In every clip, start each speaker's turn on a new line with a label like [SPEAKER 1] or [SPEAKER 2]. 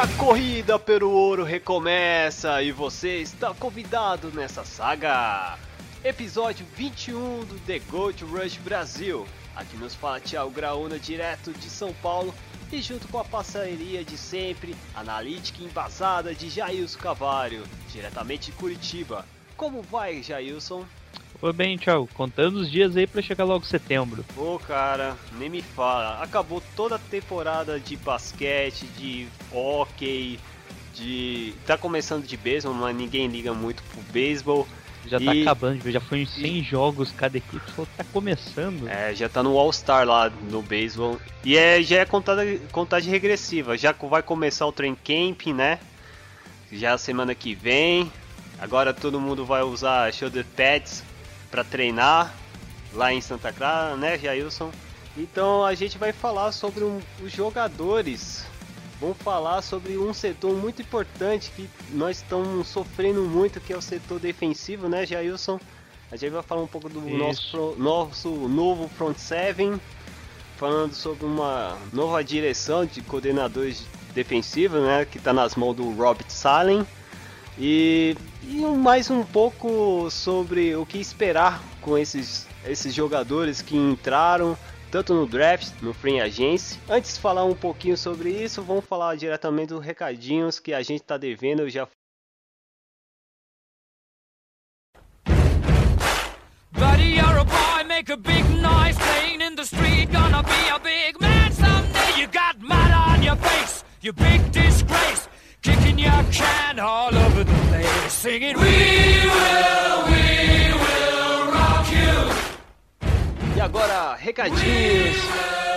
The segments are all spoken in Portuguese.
[SPEAKER 1] A corrida pelo ouro recomeça e você está convidado nessa saga. Episódio 21 do The Gold Rush Brasil. Aqui nos fala Thiago Graúna, direto de São Paulo e junto com a parceria de sempre, analítica embasada de Jailson Cavalho, diretamente de Curitiba. Como vai, Jailson?
[SPEAKER 2] Foi bem, tchau. Contando os dias aí pra chegar logo setembro.
[SPEAKER 1] Pô, cara, nem me fala. Acabou toda a temporada de basquete, de hockey, de. Tá começando de beisebol, mas ninguém liga muito pro beisebol.
[SPEAKER 2] Já tá
[SPEAKER 1] E-
[SPEAKER 2] acabando, já foi uns 100 jogos cada equipe, só tá começando.
[SPEAKER 1] É, já tá no All-Star lá no beisebol. E é, já é contada, contagem regressiva. Já vai começar o training camping, né? Já semana que vem. Agora todo mundo vai usar shoulder pads pra treinar lá em Santa Clara, né, Jailson? Então a gente vai falar sobre um- os jogadores. Vamos falar sobre um setor muito importante que nós estamos sofrendo muito, que é o setor defensivo, né, Jailson? A gente vai falar um pouco do
[SPEAKER 2] Isso.
[SPEAKER 1] nosso, nosso novo front seven, falando sobre uma nova direção de coordenadores defensivos, né, que está nas mãos do Robert Salen. E, e mais um pouco sobre o que esperar com esses, esses jogadores que entraram tanto no draft, no free agency. Antes de falar um pouquinho sobre isso, vamos falar diretamente dos recadinhos que a gente está devendo. Eu já
[SPEAKER 3] Buddy, you're a boy, make a big noise playing in the street. Gonna be a big man someday. You got mud on your face, you big disgrace. Your can all over the place. Singing, We will, we will rock you.
[SPEAKER 1] E agora, recadinhos.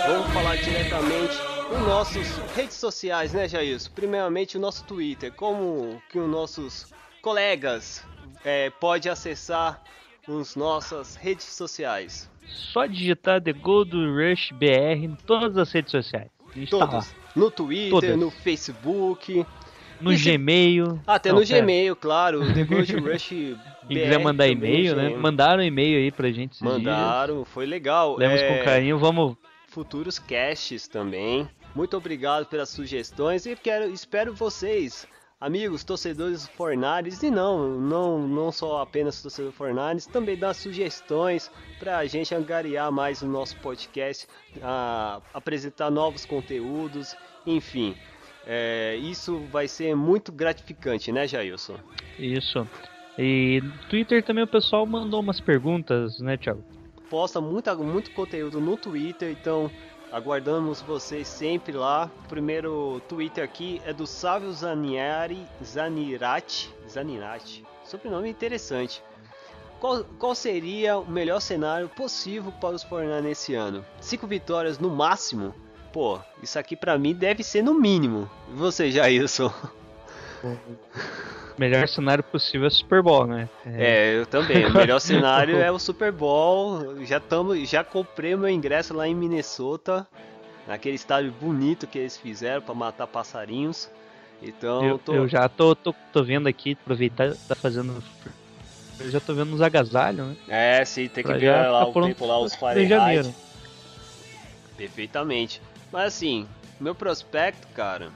[SPEAKER 1] Vamos falar diretamente com nossos redes sociais, né, Jailson? Primeiramente, o nosso Twitter. Como que os nossos colegas é, pode acessar as nossas redes sociais?
[SPEAKER 2] Só digitar The Gold Rush BR em todas as redes sociais. Tá.
[SPEAKER 1] Todas. No Twitter,
[SPEAKER 2] Todas.
[SPEAKER 1] no Facebook,
[SPEAKER 2] No
[SPEAKER 1] E
[SPEAKER 2] Gmail.
[SPEAKER 1] até
[SPEAKER 2] Não,
[SPEAKER 1] no
[SPEAKER 2] pera.
[SPEAKER 1] Gmail, claro. o The Gold Rush
[SPEAKER 2] Quem quiser mandar e-mail, né?
[SPEAKER 1] Gmail.
[SPEAKER 2] Mandaram e-mail aí pra gente esses dias.
[SPEAKER 1] Mandaram, foi legal.
[SPEAKER 2] Lemos
[SPEAKER 1] É,
[SPEAKER 2] com carinho, vamos.
[SPEAKER 1] futuros casts também. Muito obrigado pelas sugestões e quero, espero vocês, amigos, torcedores do Fornares e não, não, não só apenas torcedor do Fornares, também dar sugestões para a gente angariar mais o nosso podcast, a- apresentar novos conteúdos, enfim. É, isso vai ser muito gratificante, né, Jailson?
[SPEAKER 2] Isso. E no Twitter também o pessoal mandou umas perguntas, né, Thiago?
[SPEAKER 1] posta muita, muito conteúdo no Twitter, então aguardamos vocês sempre lá. O primeiro Twitter aqui é do Sávio Zaniari, Zanirati, Zanirati, sobrenome interessante. Qual, qual seria o melhor cenário possível para os Fortnite nesse ano? Cinco vitórias no máximo? Pô, isso aqui pra mim deve ser no mínimo. E você, Jailson?
[SPEAKER 2] Melhor cenário possível é Super Bowl, né?
[SPEAKER 1] É, eu também. O melhor cenário é o Super Bowl. Já tamo, já comprei meu ingresso lá em Minnesota, naquele estádio bonito que eles fizeram para matar passarinhos. Então,
[SPEAKER 2] Eu,
[SPEAKER 1] tô,
[SPEAKER 2] eu já tô, tô, tô vendo aqui, aproveitar, tá fazendo. Eu já tô vendo uns agasalhos, né?
[SPEAKER 1] é, sim, tem que
[SPEAKER 2] Pra
[SPEAKER 1] ver
[SPEAKER 2] já
[SPEAKER 1] lá
[SPEAKER 2] ficar
[SPEAKER 1] o
[SPEAKER 2] pronto
[SPEAKER 1] tempo lá, os. Fahrenheit. Perfeitamente. Mas assim, meu prospecto, cara,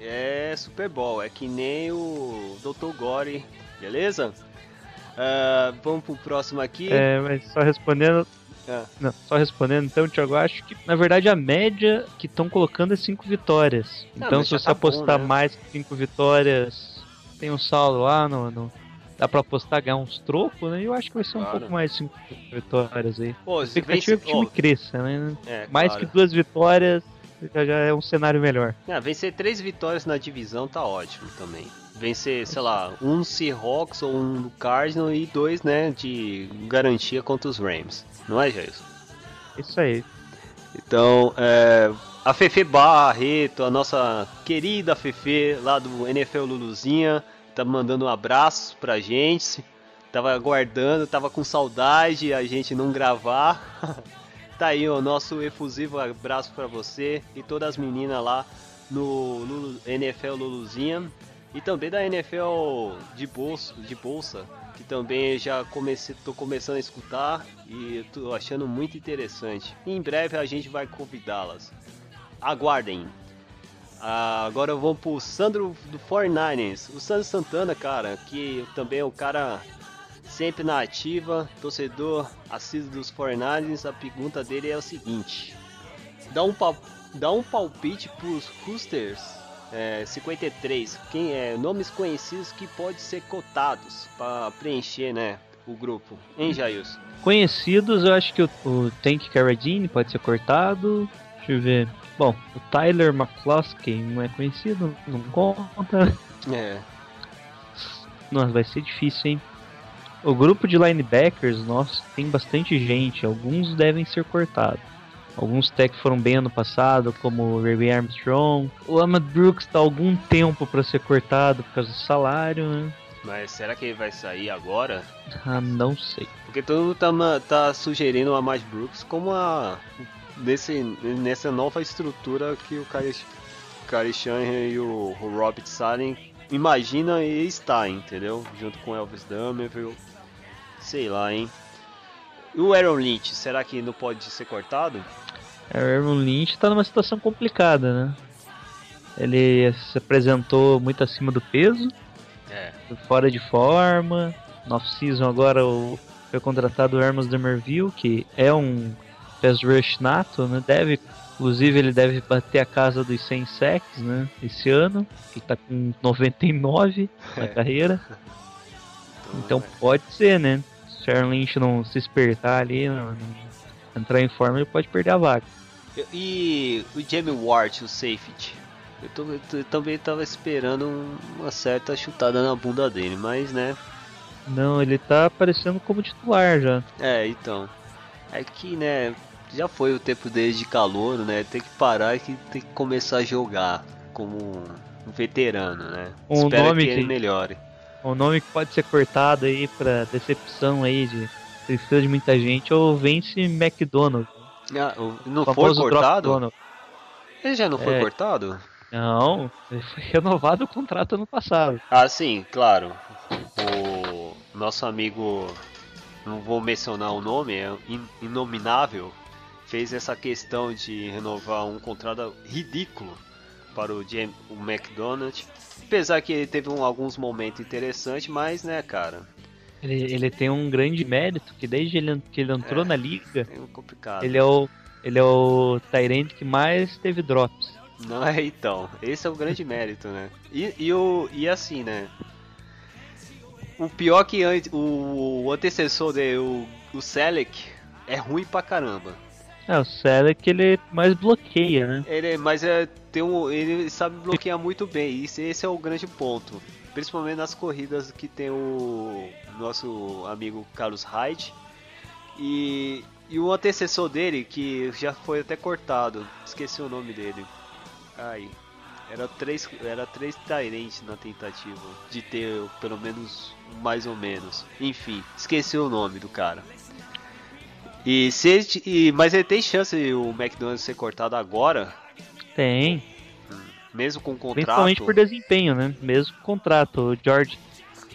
[SPEAKER 1] é Super Bowl. É que nem o Dr. Gore, beleza? Ah, vamos pro próximo aqui.
[SPEAKER 2] É, mas só respondendo.
[SPEAKER 1] Ah.
[SPEAKER 2] Não, só respondendo, então, Thiago, acho que na verdade a média que estão colocando é 5 vitórias.
[SPEAKER 1] Ah,
[SPEAKER 2] Então, se você
[SPEAKER 1] tá bom,
[SPEAKER 2] apostar
[SPEAKER 1] né?
[SPEAKER 2] mais que 5 vitórias, tem um saldo lá, no, no- dá pra apostar, ganhar uns trocos, né? Eu acho que vai ser um
[SPEAKER 1] Claro.
[SPEAKER 2] pouco mais de 5 vitórias aí.
[SPEAKER 1] Pô,
[SPEAKER 2] A
[SPEAKER 1] se
[SPEAKER 2] expectativa é que o time
[SPEAKER 1] ó,
[SPEAKER 2] cresça, né?
[SPEAKER 1] é,
[SPEAKER 2] Mais
[SPEAKER 1] claro.
[SPEAKER 2] que duas vitórias já, é um cenário melhor.
[SPEAKER 1] Ah, vencer três vitórias na divisão tá ótimo também. Vencer, sei lá, um Seahawks ou um do Cardinals e dois, né, de garantia contra os Rams. Não é, Jason?
[SPEAKER 2] Isso aí.
[SPEAKER 1] Então, é, a Fefe Barreto, a nossa querida Fefe lá do NFL Luluzinha, tá mandando um abraço pra gente. Tava aguardando, tava com saudade a gente não gravar. tá aí o nosso efusivo abraço pra você e todas as meninas lá no Lulu- NFL Luluzinha e também da NFL de bolsa, de bolsa que também já comecei, tô começando a escutar e tô achando muito interessante. Em breve a gente vai convidá-las. Aguardem. Ah, agora vamos pro Sandro do 49ers. O Sandro Santana, cara, que também é o cara sempre na ativa, torcedor assíduo dos 49ers. A pergunta dele é o seguinte: dá um, pal dá um palpite pros Roosters é, 53. Quem é nomes conhecidos que podem ser cotados para preencher, né, o grupo. Hein, Jailson?
[SPEAKER 2] Conhecidos, eu acho que o, o Tank Carradine pode ser cortado. Deixa eu ver. Bom, o Tyler McCloskey não é conhecido, não conta.
[SPEAKER 1] É.
[SPEAKER 2] Nossa, vai ser difícil, hein? O grupo de linebackers, nossa, tem bastante gente. Alguns devem ser cortados. Alguns até que foram bem ano passado, como o Ray Armstrong. O Ahmad Brooks tá há algum tempo para ser cortado por causa do salário, né?
[SPEAKER 1] Mas será que ele vai sair agora?
[SPEAKER 2] Ah, não sei.
[SPEAKER 1] Porque todo mundo tá, tá sugerindo o Amad Brooks como a. Nesse, nessa nova estrutura que o Shanahan e o, Robert Salen imagina e está, entendeu? Junto com Elvis Dumerville. Sei lá, hein? E o Aaron Lynch, será que não pode ser cortado?
[SPEAKER 2] O Aaron Lynch tá numa situação complicada, né? Ele se apresentou muito acima do peso,
[SPEAKER 1] É.
[SPEAKER 2] fora de forma. No off-season agora o, foi contratado o Hermes Demerville, que é um pass rush nato, né? Deve, inclusive ele deve bater a casa dos 100 sacks, né? Esse ano, que tá com 99 na
[SPEAKER 1] É.
[SPEAKER 2] carreira. Então pode ser, né? Se o Aaron Lynch não se espertar ali, não- entrar em forma, ele pode perder a vaga.
[SPEAKER 1] E o Jamie Ward, o safety? Eu, tô- eu também tava esperando um- uma certa chutada na bunda dele, mas né.
[SPEAKER 2] Não, ele tá aparecendo como titular já.
[SPEAKER 1] É, então. É que, né, já foi o tempo dele de calor, né? Tem que parar e tem que começar a jogar como um veterano, né?
[SPEAKER 2] Um
[SPEAKER 1] Espero
[SPEAKER 2] nome
[SPEAKER 1] que ele
[SPEAKER 2] que-
[SPEAKER 1] melhore.
[SPEAKER 2] O nome que pode ser cortado aí pra decepção aí de tristeza de muita gente é o Vince McDonald.
[SPEAKER 1] Ah, não foi cortado? Ele já não foi
[SPEAKER 2] É.
[SPEAKER 1] cortado?
[SPEAKER 2] Não, ele foi renovado o contrato ano passado.
[SPEAKER 1] Ah, sim, claro. O nosso amigo, não vou mencionar o nome, é in- inominável, fez essa questão de renovar um contrato ridículo para o, Jam o McDonald. Apesar que ele teve um- alguns momentos interessantes, mas né, cara,
[SPEAKER 2] Ele, ele tem um grande mérito que desde ele, que ele entrou
[SPEAKER 1] É.
[SPEAKER 2] na liga,
[SPEAKER 1] é
[SPEAKER 2] ele é o ele é o Tyrant que mais teve drops.
[SPEAKER 1] Não é então. Esse é o grande mérito, né? E, e, o, e assim, né? O pior que antes, o, o antecessor dele, o, o Selec, é ruim pra caramba.
[SPEAKER 2] É, o Selec ele mais bloqueia, né?
[SPEAKER 1] Ele, mas é, tem um, ele sabe bloquear muito bem. Isso, esse é o grande ponto. Principalmente nas corridas que tem o nosso amigo Carlos Hyde. E, e o antecessor dele, que já foi até cortado. Esqueci o nome dele. Ai. Era três, era três Tyrants na tentativa de ter pelo menos mais ou menos. Enfim, esqueci o nome do cara. E se ele, e, mas ele tem chance o McDonald's ser cortado agora,
[SPEAKER 2] Tem,
[SPEAKER 1] mesmo com contrato.
[SPEAKER 2] principalmente por desempenho, né? Mesmo com contrato. O George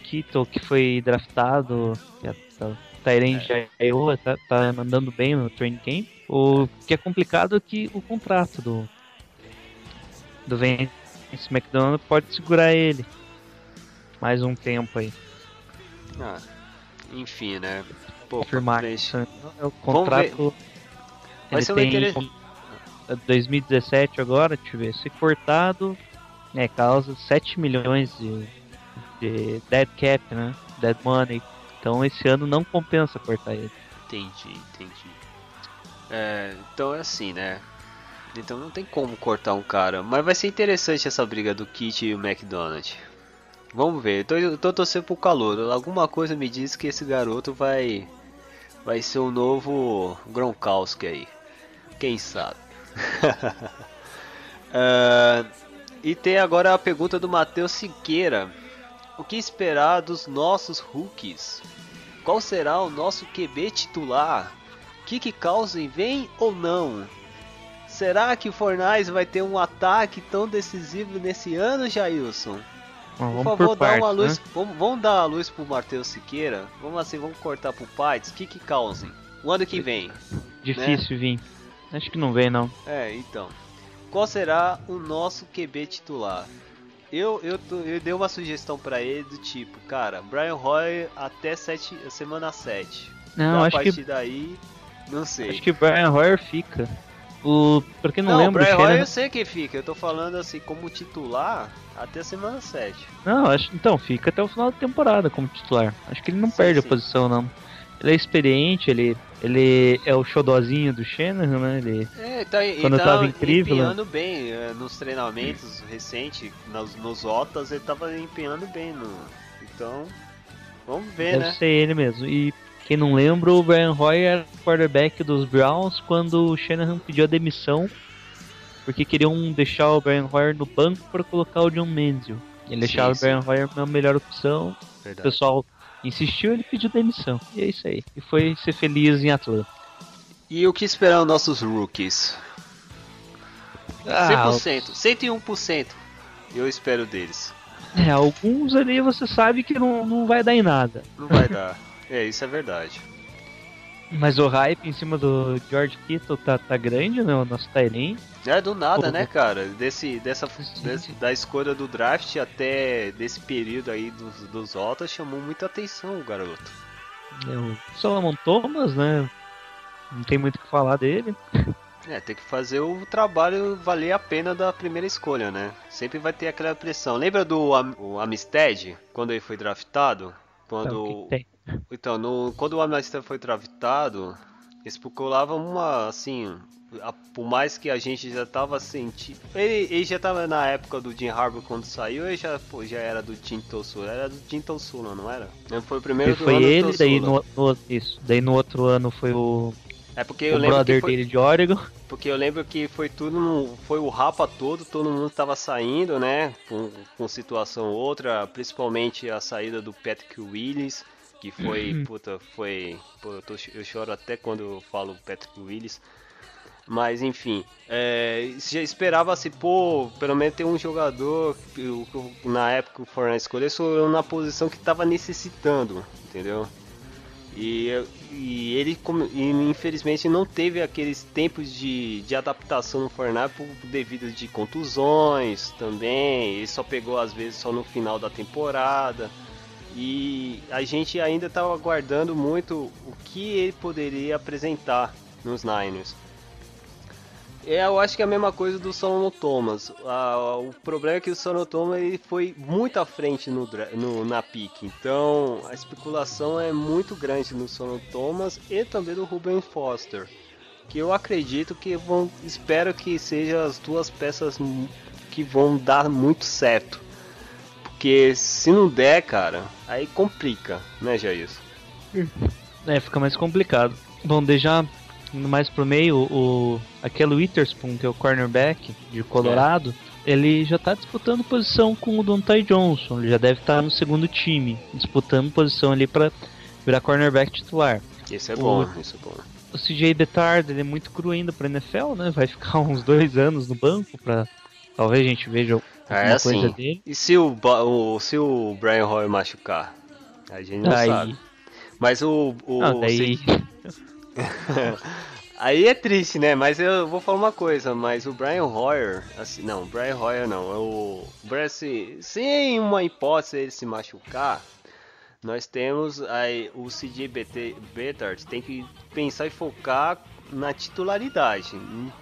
[SPEAKER 2] Kittle, que foi draftado, é tá- Tyrant
[SPEAKER 1] É.
[SPEAKER 2] Iowa, tá, tá andando bem no training camp. O que é complicado é que o contrato do do Vance McDonald pode segurar ele mais um tempo aí.
[SPEAKER 1] Ah, enfim, né? Pô,
[SPEAKER 2] Firmar
[SPEAKER 1] preenche-
[SPEAKER 2] isso. É o contrato.
[SPEAKER 1] Vai
[SPEAKER 2] Ele
[SPEAKER 1] ser um
[SPEAKER 2] tem
[SPEAKER 1] interesse-
[SPEAKER 2] é 2017 agora, deixa eu ver, se cortado, é, causa 7 milhões de, de dead cap, né? Dead money. Então esse ano não compensa cortar ele.
[SPEAKER 1] Entendi, entendi. É, então é assim, né? Então não tem como cortar um cara. Mas vai ser interessante essa briga do Kit e o McDonald. Vamos ver. Tô, eu tô torcendo pro calor. Alguma coisa me diz que esse garoto vai. Vai ser o novo Gronkowski aí. Quem sabe? Ah, e tem agora a pergunta do Matheus Siqueira. O que esperar dos nossos rookies? Qual será o nosso QB titular? Kiki Cousins vem ou não? Será que o Fornais vai ter um ataque tão decisivo nesse ano, Jailson?
[SPEAKER 2] Bom,
[SPEAKER 1] Por
[SPEAKER 2] vamos
[SPEAKER 1] favor,
[SPEAKER 2] por
[SPEAKER 1] dá
[SPEAKER 2] partes,
[SPEAKER 1] uma luz.
[SPEAKER 2] né?
[SPEAKER 1] Vamos, vamos dar a luz pro Matheus Siqueira. Vamos assim, vamos cortar pro Pites. Kiki Cousins. O ano que vem.
[SPEAKER 2] Difícil vir. Acho que não vem, não.
[SPEAKER 1] É, então. Qual será o nosso QB titular? Eu, eu, tô- eu dei uma sugestão pra ele do tipo, cara, Brian Roy até sete, semana 7.
[SPEAKER 2] Não,
[SPEAKER 1] a
[SPEAKER 2] acho que,
[SPEAKER 1] partir daí, não sei.
[SPEAKER 2] acho que o Brian Hoyer fica. O, pra quem não,
[SPEAKER 1] não,
[SPEAKER 2] lembra,
[SPEAKER 1] Brian
[SPEAKER 2] Shanahan...
[SPEAKER 1] eu sei que fica, eu tô falando assim, como titular até semana 7.
[SPEAKER 2] Não, acho, então, fica até o final da temporada como titular. Acho que ele não
[SPEAKER 1] Sim,
[SPEAKER 2] perde
[SPEAKER 1] sim.
[SPEAKER 2] a posição, não. Ele é experiente, ele, ele é o xodozinho do Shanahan, né? Ele,
[SPEAKER 1] É, tá,
[SPEAKER 2] Quando
[SPEAKER 1] tá
[SPEAKER 2] tava incrível,
[SPEAKER 1] empenhando bem é, nos treinamentos recentes, nos, nos OTAs, ele tava empenhando bem. No, então, vamos ver,
[SPEAKER 2] deve
[SPEAKER 1] né?
[SPEAKER 2] ser ele mesmo. E quem não lembra, o Brian Hoyer era o quarterback dos Browns quando o Shanahan pediu a demissão porque queriam deixar o Brian Hoyer no banco para colocar o John Manziel. Ele
[SPEAKER 1] sim.
[SPEAKER 2] o Brian Hoyer a melhor opção. O
[SPEAKER 1] Verdade.
[SPEAKER 2] pessoal insistiu, ele pediu demissão. E é isso aí. E foi ser feliz em Atlanta.
[SPEAKER 1] E o que esperar os nossos rookies?
[SPEAKER 2] Ah,
[SPEAKER 1] 100%, 101% eu espero deles.
[SPEAKER 2] É, alguns ali você sabe que não, não vai dar em nada.
[SPEAKER 1] Não vai dar. É, isso é verdade.
[SPEAKER 2] Mas o hype em cima do George Kittle tá, tá grande, né? O nosso Tyrene.
[SPEAKER 1] É do nada,
[SPEAKER 2] Pô.
[SPEAKER 1] né, cara? Desse, dessa, desse- da escolha do draft até desse período aí dos, dos altas chamou muita atenção o garoto.
[SPEAKER 2] É, o Solomon Thomas, né? Não tem muito o que falar dele.
[SPEAKER 1] É, tem que fazer o trabalho valer a pena da primeira escolha, né? Sempre vai ter aquela pressão. Lembra do Am o Amistad, quando ele foi draftado?
[SPEAKER 2] Então,
[SPEAKER 1] Quando.
[SPEAKER 2] o que que tem?
[SPEAKER 1] Então, no, quando o Amistad foi draftado, especulava uma, assim, a- por mais que a gente já tava sentindo... Ele, ele já tava na época do Jim Harbaugh quando saiu, ele já, pô, já era do Tim Tossula, era do Tim Tossula, não era? Ele foi o primeiro
[SPEAKER 2] Ele
[SPEAKER 1] do
[SPEAKER 2] foi
[SPEAKER 1] ano
[SPEAKER 2] ele, daí no, no- isso. Daí no outro ano foi o,
[SPEAKER 1] É porque eu
[SPEAKER 2] o
[SPEAKER 1] lembro que
[SPEAKER 2] brother
[SPEAKER 1] foi,
[SPEAKER 2] dele de Oregon.
[SPEAKER 1] porque eu lembro que foi tudo, no- foi o rapa todo, todo mundo tava saindo, né, com, com situação ou outra, principalmente a saída do Patrick Willis, que foi, puta, foi, pô, eu, tô- eu choro até quando eu falo Patrick Willis, mas enfim, é, já esperava-se, pô, pelo menos ter um jogador, o- na época o Fortnite escolheu, escolheu na posição que tava necessitando, entendeu? E, e ele, infelizmente, não teve aqueles tempos de, de adaptação no Fortnite por, devido de contusões também. Ele só pegou às vezes só no final da temporada. E a gente ainda estava aguardando muito o que ele poderia apresentar nos Niners. É, eu acho que é a mesma coisa do Solomon Thomas. Ah, o problema é que o Solomon Thomas ele foi muito à frente no, no- na pique. Então a especulação é muito grande no Solomon Thomas e também do Ruben Foster. Que eu acredito que vão. Espero que sejam as duas peças que vão dar muito certo. Porque se não der, cara, aí complica, né, Jair?
[SPEAKER 2] É, fica mais complicado. Bom, indo mais pro meio, o aquele Witherspoon, que é o cornerback de Colorado, ele já tá disputando posição com o Dontai Johnson. Ele já deve estar no segundo time, disputando posição ali pra virar cornerback titular.
[SPEAKER 1] Isso é
[SPEAKER 2] O-
[SPEAKER 1] bom, isso é bom.
[SPEAKER 2] O CJ Betard, ele é muito cru ainda pra NFL, né? Vai ficar uns dois anos no banco pra talvez a gente veja
[SPEAKER 1] É assim.
[SPEAKER 2] dele.
[SPEAKER 1] E se o, o- se o Brian Hoyer machucar? A gente não
[SPEAKER 2] Aí,
[SPEAKER 1] sabe. Mas o. o
[SPEAKER 2] não, daí,
[SPEAKER 1] Aí é triste, né? Mas eu vou falar uma coisa, mas o Brian Hoyer, assim, não, o Brian Hoyer não, é o Brian, se, sem uma hipótese ele se machucar, nós temos aí o CJ Betard tem que pensar e focar na titularidade.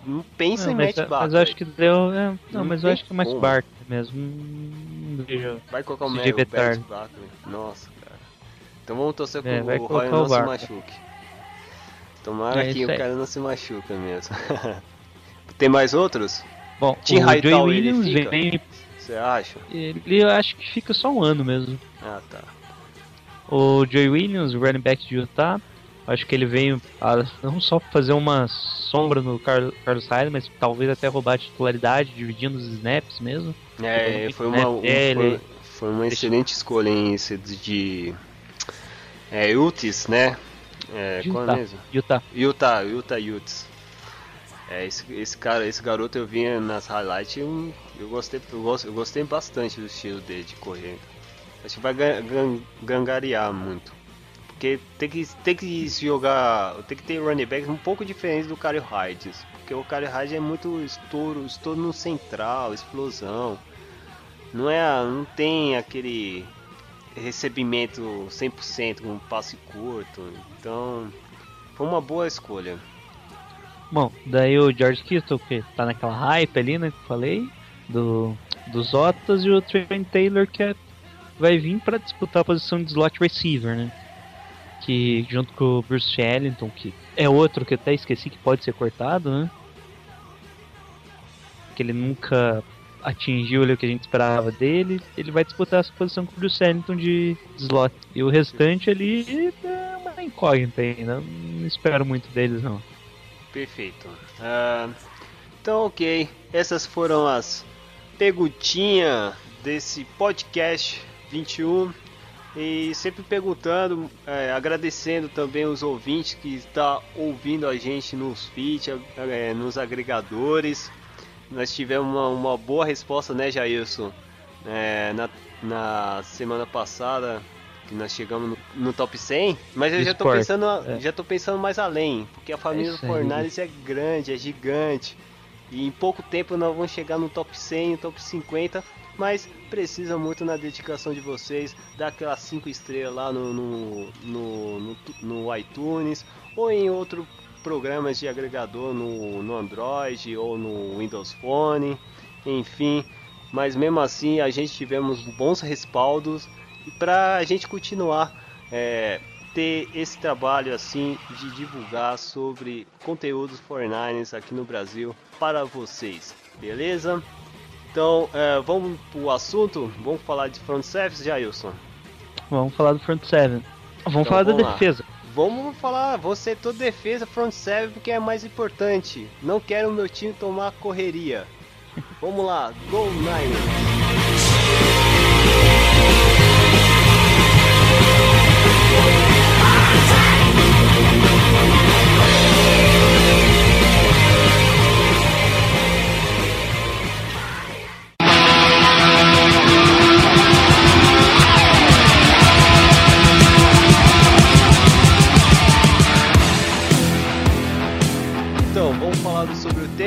[SPEAKER 1] Não, pensa
[SPEAKER 2] não,
[SPEAKER 1] em
[SPEAKER 2] mas,
[SPEAKER 1] Matt
[SPEAKER 2] mas
[SPEAKER 1] Barkley.
[SPEAKER 2] eu acho que deu. é, não,
[SPEAKER 1] Não
[SPEAKER 2] mas eu acho que é mais
[SPEAKER 1] como.
[SPEAKER 2] Barkley mesmo.
[SPEAKER 1] Vai colocar o
[SPEAKER 2] Betard.
[SPEAKER 1] Barkley. Nossa, cara. Então vamos torcer
[SPEAKER 2] É,
[SPEAKER 1] pro o
[SPEAKER 2] o
[SPEAKER 1] não se machuque. Tomara
[SPEAKER 2] É
[SPEAKER 1] que o cara não se machuca mesmo. Tem mais outros?
[SPEAKER 2] Bom,
[SPEAKER 1] Tim
[SPEAKER 2] o
[SPEAKER 1] Hightower, ele
[SPEAKER 2] Williams
[SPEAKER 1] fica?
[SPEAKER 2] vem.
[SPEAKER 1] Você acha?
[SPEAKER 2] Ele eu acho que fica só um ano mesmo.
[SPEAKER 1] Ah, tá.
[SPEAKER 2] O Joey Williams, o running back de Utah, Acho que ele veio a, não só fazer uma sombra no Car Carlos Hyde, mas talvez até roubar a titularidade, dividindo os snaps mesmo.
[SPEAKER 1] É, foi uma, um, foi, foi, uma excelente escolha em esse de. É, Utis, né? É,
[SPEAKER 2] Utah.
[SPEAKER 1] qual é mesmo?
[SPEAKER 2] Utah.
[SPEAKER 1] Utah, Utah Utes. É, esse, esse cara, esse garoto eu vinha nas highlights e eu, eu, gostei, eu, gost, eu gostei bastante do estilo dele de correr. Acho que vai gan, gan, gangarear muito. Porque tem que, tem que jogar. Tem que ter running backs um pouco diferentes do Cario Hyde. Porque o Cario Hyde é muito estouro, estouro no central, explosão. Não é. Não tem aquele recebimento 100% com um passe curto. Então, foi uma boa escolha.
[SPEAKER 2] Bom, daí o George Kittle, que tá naquela hype ali, né, que eu falei, do, dos Otas, e o Trent Taylor, que é, vai vir para disputar a posição de slot receiver, né? Que junto com o Bruce Ellington, que é outro que eu até esqueci que pode ser cortado, né? Que ele nunca atingiu ali o que a gente esperava dele, ele vai disputar essa posição com o Bruce Ellington de slot. E o restante ali é uma incógnita ainda, não espero muito deles não.
[SPEAKER 1] Perfeito. Uh, então, ok. Essas foram as perguntinhas desse podcast 21. E sempre perguntando, é, agradecendo também os ouvintes que estão ouvindo a gente nos feeds, é, nos agregadores. Nós tivemos uma, uma boa resposta, né, Jailson? É, na, na semana passada, que nós chegamos no, no top 100, mas eu já tô, pensando, é. já tô pensando mais além, porque a família é Fornales é grande, é gigante, e em pouco tempo nós vamos chegar no top 100, no top 50, mas precisa muito na dedicação de vocês, dar aquelas 5 estrelas lá no, no, no, no, no iTunes, ou em outro programas de agregador no, no Android ou no Windows Phone, enfim. Mas mesmo assim a gente tivemos bons respaldos e para a gente continuar é, ter esse trabalho assim de divulgar sobre conteúdos 49ers aqui no Brasil para vocês, beleza? Então é, vamos pro assunto, vamos falar de front service, Jailson?
[SPEAKER 2] Vamos falar do front seven. Vamos então, falar vamos da lá. defesa.
[SPEAKER 1] Vamos falar, você toda defesa front seven porque é mais importante. Não quero o meu time tomar correria. Vamos lá, Go Niners!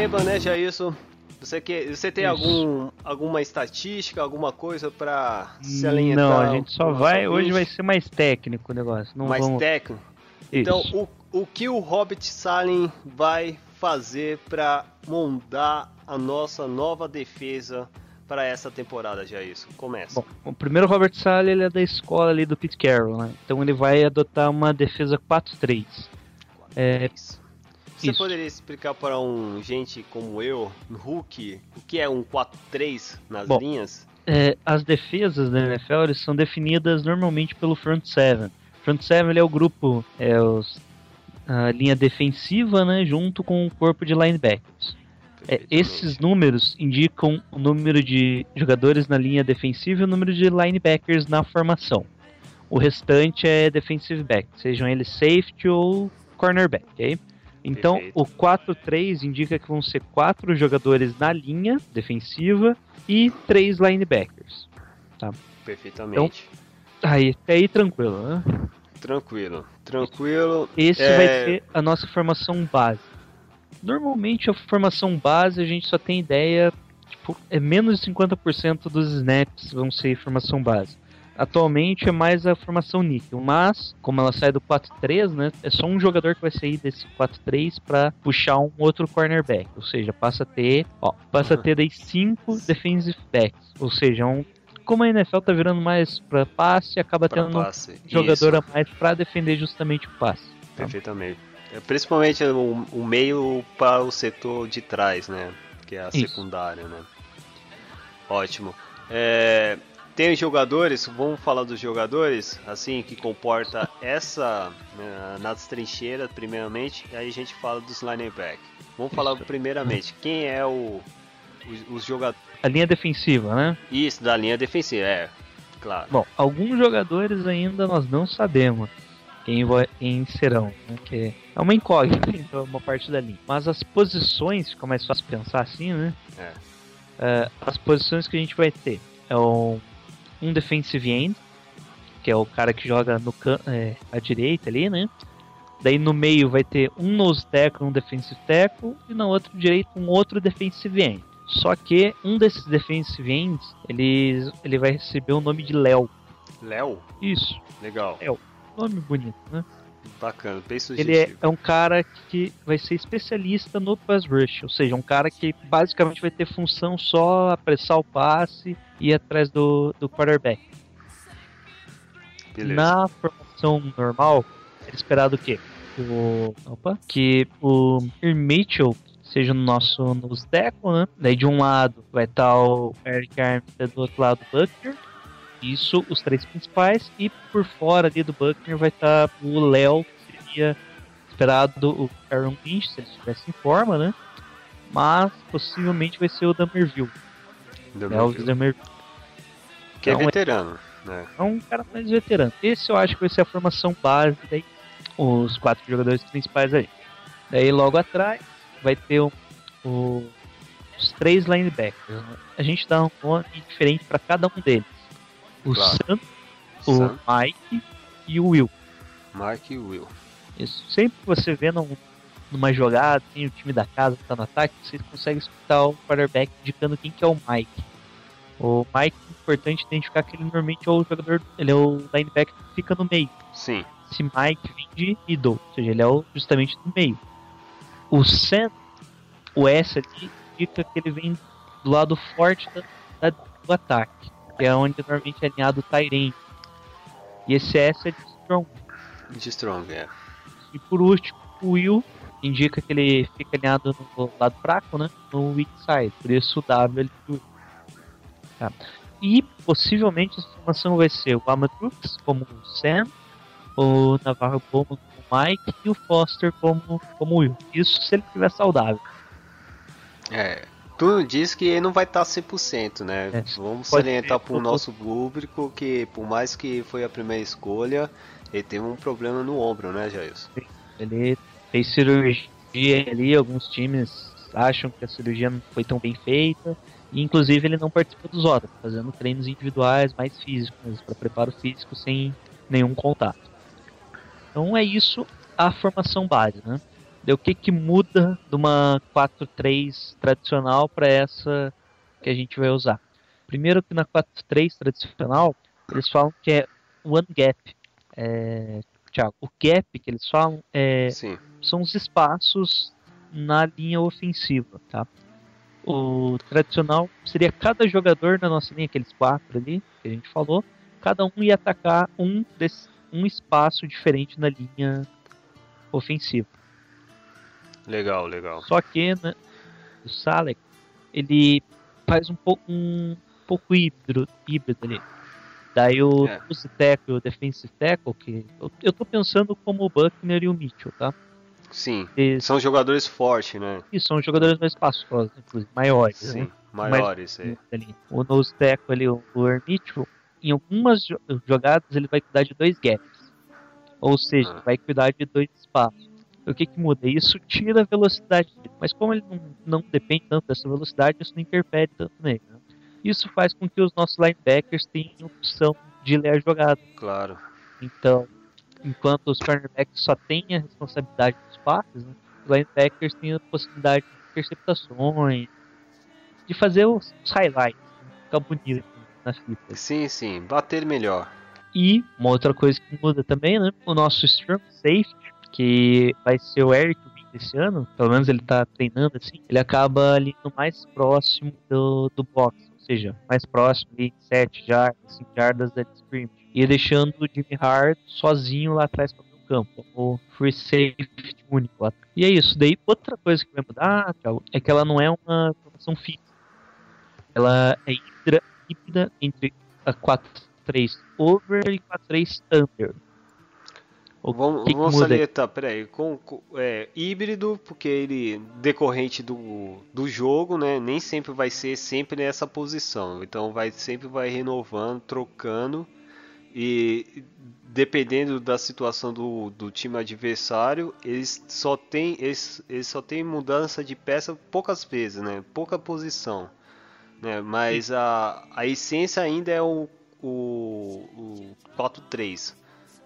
[SPEAKER 1] Tema, né, Jailson? Você, quer, você tem algum, alguma estatística, alguma coisa para se alinhar?
[SPEAKER 2] Não, a gente só vai. Hoje vai ser mais técnico o negócio. Não
[SPEAKER 1] mais
[SPEAKER 2] vamos...
[SPEAKER 1] técnico? Então, o, o que o Hobbit Salem vai fazer para montar a nossa nova defesa para essa temporada, já isso? Começa.
[SPEAKER 2] Bom, o primeiro Robert Saleh ele é da escola ali do Pete Carroll, né? Então ele vai adotar uma defesa 4-3.
[SPEAKER 1] É, você Isso. poderia explicar para um gente como eu, Hulk, o que é um 4-3 nas Bom, linhas?
[SPEAKER 2] É, as defesas da NFL são definidas normalmente pelo front seven. Front seven é o grupo, é os, a linha defensiva, né, junto com o corpo de linebackers. É, esses números indicam o número de jogadores na linha defensiva e o número de linebackers na formação. O restante é defensive back, sejam eles safety ou cornerback, ok? Então, Perfeito. o 4-3 indica que vão ser quatro jogadores na linha defensiva e três linebackers. Tá?
[SPEAKER 1] Perfeitamente.
[SPEAKER 2] Então, aí, aí tranquilo, né?
[SPEAKER 1] Tranquilo, tranquilo.
[SPEAKER 2] Esse é... vai ser a nossa formação base. Normalmente a formação base a gente só tem ideia, tipo, é menos de 50% dos snaps vão ser formação base. Atualmente é mais a formação níquel, mas como ela sai do 4-3, né, é só um jogador que vai sair desse 4-3 para puxar um outro cornerback, ou seja, passa a ter, ó, passa a ter daí cinco defensive backs, ou seja, um como a NFL tá virando mais para passe, acaba pra tendo passe. um jogador a mais para defender justamente o passe.
[SPEAKER 1] Tá? Perfeitamente. É, principalmente o, o, meio para o setor de trás, né? Que é a Isso. secundária, né? Ótimo. É, tem os jogadores, vamos falar dos jogadores, assim, que comporta essa né, nas trincheiras, primeiramente, e aí a gente fala dos linebackers. Vamos falar primeiramente, quem é o os, os jogadores.
[SPEAKER 2] A linha defensiva, né?
[SPEAKER 1] Isso, da linha defensiva, é, claro.
[SPEAKER 2] Bom, alguns jogadores ainda nós não sabemos quem, vai, quem serão, né? Que é uma incógnita em uma parte da linha. Mas as posições, fica mais fácil pensar assim, né?
[SPEAKER 1] É.
[SPEAKER 2] É, as posições que a gente vai ter é um, um defensive end, que é o cara que joga no é, à direita ali, né? Daí no meio vai ter um nose tackle, um defensive tackle, e na outra direita um outro defensive end. Só que um desses defensive ends, ele, ele vai receber o nome de Léo.
[SPEAKER 1] Léo?
[SPEAKER 2] Isso,
[SPEAKER 1] Legal.
[SPEAKER 2] É. nome bonito, né?
[SPEAKER 1] Bacana, bem
[SPEAKER 2] Ele é,
[SPEAKER 1] sugestivo.
[SPEAKER 2] é um cara que vai ser especialista no pass rush, ou seja, um cara que basicamente vai ter função só apressar o passe ir atrás do, do quarterback.
[SPEAKER 1] Beleza.
[SPEAKER 2] Na formação normal, é esperado o quê? O, opa, que o Mitchell seja o nosso nos tackle, né? Daí de um lado vai estar o Eric Armstead, do outro lado o Buckner. Isso, os três principais. E por fora ali do Buckner vai estar o Léo, que seria esperado o Aaron Lynch, se ele estivesse em forma, né? Mas possivelmente vai ser o Damerville. Léo
[SPEAKER 1] meu-
[SPEAKER 2] Damerville.
[SPEAKER 1] que é
[SPEAKER 2] é-
[SPEAKER 1] veterano, né?
[SPEAKER 2] É um cara mais veterano. Esse eu acho que vai ser a formação base, daí, os quatro jogadores principais aí. Daí logo atrás vai ter o- o- os três linebackers. A gente dá um nome diferente para cada um deles. O
[SPEAKER 1] Claro.
[SPEAKER 2] Sam, o
[SPEAKER 1] Sam,
[SPEAKER 2] Mike e o Will.
[SPEAKER 1] Mark e Will.
[SPEAKER 2] Isso. Sempre que você vê num- numa jogada, assim, o time da casa tá no ataque, você consegue escutar o quarterback indicando quem que é o Mike. O Mike é importante identificar que ele normalmente é o jogador, ele é o linebacker que fica no meio.
[SPEAKER 1] Sim,
[SPEAKER 2] Esse Mike vem de middle, ou seja, ele é o, justamente no meio. O Sam, o S ali, indica que ele vem do lado forte da- da- do ataque, que é onde normalmente é alinhado o Tyrant. E esse S é de strong.
[SPEAKER 1] de Strong, é.
[SPEAKER 2] E por último, o Will indica que ele fica alinhado no lado fraco, né? No weak side. Por isso o W ele. Tá. E possivelmente a formação vai ser o Amatrux como o Sam, o Navarro como o Mike e o Foster como, como o Will. Isso se ele estiver saudável.
[SPEAKER 1] É. Tu diz que ele não vai estar 100%, né?
[SPEAKER 2] É,
[SPEAKER 1] Vamos salientar pro
[SPEAKER 2] eu-
[SPEAKER 1] nosso público que, por mais que foi a primeira escolha, ele teve um problema no ombro, né, Jailson?
[SPEAKER 2] Ele fez cirurgia ali, alguns times acham que a cirurgia não foi tão bem feita. E inclusive ele não participou dos outros, fazendo treinos individuais mais físicos, para preparo físico sem nenhum contato. Então é isso a formação base, né? Daí o que que muda de uma 4-3 tradicional para essa que a gente vai usar? Primeiro que na 4-3 tradicional, eles falam que é one gap. É, Thiago, o gap que eles falam é
[SPEAKER 1] Sim.
[SPEAKER 2] são os espaços na linha ofensiva, tá? O tradicional seria cada jogador na nossa linha, aqueles quatro ali que a gente falou, cada um ia atacar um, desse, um espaço diferente na linha ofensiva.
[SPEAKER 1] Legal, legal.
[SPEAKER 2] Só que né, o Salek ele faz um pouco um pouco híbrido, híbrido ali. Daí o
[SPEAKER 1] É.
[SPEAKER 2] tackle e o defensive tackle, que eu, eu tô pensando como o Buckner e o Mitchell, tá?
[SPEAKER 1] Sim.
[SPEAKER 2] Eles,
[SPEAKER 1] São jogadores fortes, né?
[SPEAKER 2] e são jogadores mais espaçosos, inclusive, maiores,
[SPEAKER 1] Sim.
[SPEAKER 2] né?
[SPEAKER 1] Maiores, é.
[SPEAKER 2] ali. O nose tackle ali, o, o Mitchell, em algumas jo- jogadas ele vai cuidar de dois gaps. Ou seja,
[SPEAKER 1] Ah.
[SPEAKER 2] vai cuidar de dois espaços. O que que muda? Isso tira a velocidade dele. Mas como ele não, não depende tanto dessa velocidade, isso não interfere tanto nele. né? Isso faz com que os nossos linebackers tenham opção de ler a jogada.
[SPEAKER 1] Claro.
[SPEAKER 2] Então, enquanto os cornerbacks só têm a responsabilidade dos passes, né, os linebackers têm a possibilidade de interceptações, de fazer os, highlights, né, ficar bonito na fita.
[SPEAKER 1] Sim, sim. Bater melhor.
[SPEAKER 2] E uma outra coisa que muda também, né? O nosso strong safety, que vai ser o Eric esse ano, pelo menos ele tá treinando assim, ele acaba ali no mais próximo do, do box, seja, mais próximo ali, 7 jardas, 5 jardas da scrimmage. E deixando o Jimmy Hart sozinho lá atrás para o campo, como free safety único lá. E é isso. Daí outra coisa que vai mudar, Thiago, é que ela não é uma formação fixa. Ela é híbrida entre a 4-3 over e 4-3 under. O
[SPEAKER 1] Vamos,
[SPEAKER 2] que que
[SPEAKER 1] vamos
[SPEAKER 2] aí?
[SPEAKER 1] salientar, peraí, com, com- é, híbrido, porque ele, decorrente do, do jogo, né, nem sempre vai ser sempre nessa posição, então vai sempre vai renovando, trocando, e dependendo da situação do, do time adversário, eles só tem eles, eles só tem mudança de peça poucas vezes, né, pouca posição, né, mas a, a essência ainda é o, o, o 4-3.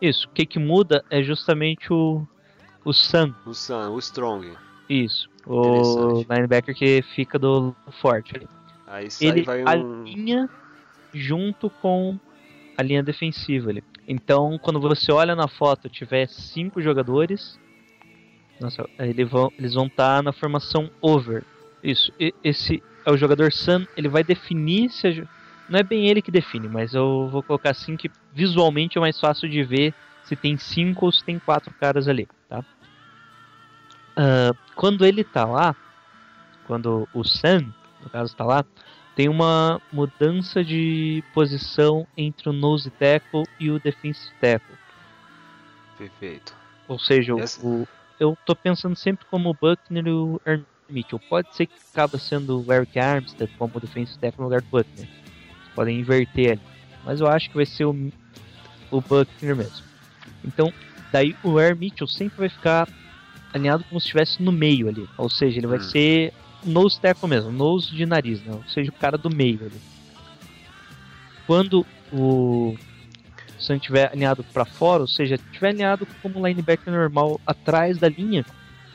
[SPEAKER 2] Isso, o que, que muda é justamente o, o Sun.
[SPEAKER 1] O Sun, o Strong.
[SPEAKER 2] Isso. O linebacker que fica do forte. ali.
[SPEAKER 1] Aí
[SPEAKER 2] Ele
[SPEAKER 1] vai um.
[SPEAKER 2] alinha junto com a linha defensiva ali. Então, quando você olha na foto, tiver cinco jogadores, nossa, aí ele vão- eles vão estar na formação over. Isso. Esse é o jogador Sun. Ele vai definir se a não é bem ele que define, mas eu vou colocar assim que visualmente é mais fácil de ver se tem cinco ou se tem quatro caras ali, tá? Ah, quando ele tá lá, quando o Sun, no caso, tá lá, tem uma mudança de posição entre o nose tackle e o defensive tackle.
[SPEAKER 1] Perfeito.
[SPEAKER 2] Ou seja, o-
[SPEAKER 1] Essa-
[SPEAKER 2] o, eu tô pensando sempre como o Buckner e o Aaron Mitchell. Pode ser que acaba sendo o Eric Armstead como defensive tackle no lugar do Buckner. Podem inverter ali. Mas eu acho que vai ser o, o Buckner mesmo. Então, daí o Aaron Mitchell sempre vai ficar alinhado como se estivesse no meio ali. Ou seja, ele vai
[SPEAKER 1] Hum.
[SPEAKER 2] ser nose tackle mesmo, nose de nariz, né? ou seja, o cara do meio ali. Quando o Sam estiver alinhado para fora, ou seja, estiver alinhado como linebacker normal atrás da linha,